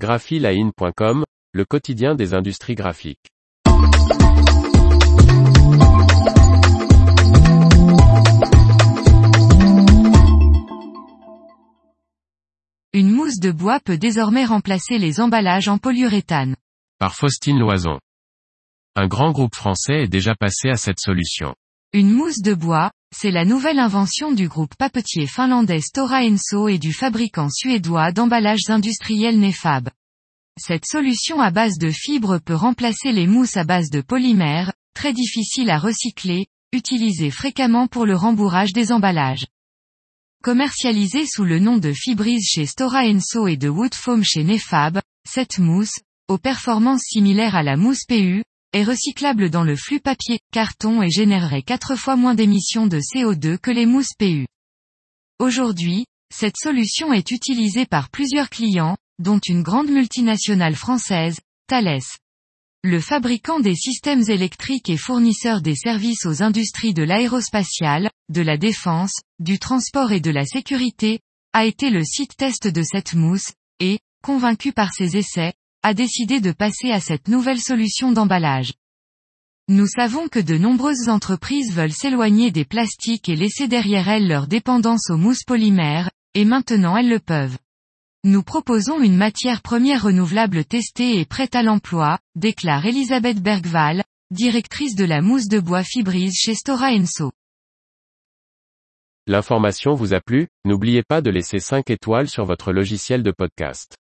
graphiline.com, le quotidien des industries graphiques. Une mousse de bois peut désormais remplacer les emballages en polyuréthane. Par Faustine Loison. Un grand groupe français est déjà passé à cette solution. Une mousse de bois, c'est la nouvelle invention du groupe papetier finlandais Stora Enso et du fabricant suédois d'emballages industriels Nefab. Cette solution à base de fibres peut remplacer les mousses à base de polymères, très difficiles à recycler, utilisées fréquemment pour le rembourrage des emballages. Commercialisée sous le nom de Fibrise chez Stora Enso et de Woodfoam chez Nefab, cette mousse, aux performances similaires à la mousse PU, est recyclable dans le flux papier, carton et générerait quatre fois moins d'émissions de CO2 que les mousses PU. Aujourd'hui, cette solution est utilisée par plusieurs clients, dont une grande multinationale française, Thales. Le fabricant des systèmes électriques et fournisseur des services aux industries de l'aérospatiale, de la défense, du transport et de la sécurité, a été le site test de cette mousse, et, convaincu par ses essais, a décidé de passer à cette nouvelle solution d'emballage. Nous savons que de nombreuses entreprises veulent s'éloigner des plastiques et laisser derrière elles leur dépendance aux mousses polymères, et maintenant elles le peuvent. Nous proposons une matière première renouvelable testée et prête à l'emploi, déclare Elisabeth Bergval, directrice de la mousse de bois fibrise chez Stora Enso. L'information vous a plu, n'oubliez pas de laisser 5 étoiles sur votre logiciel de podcast.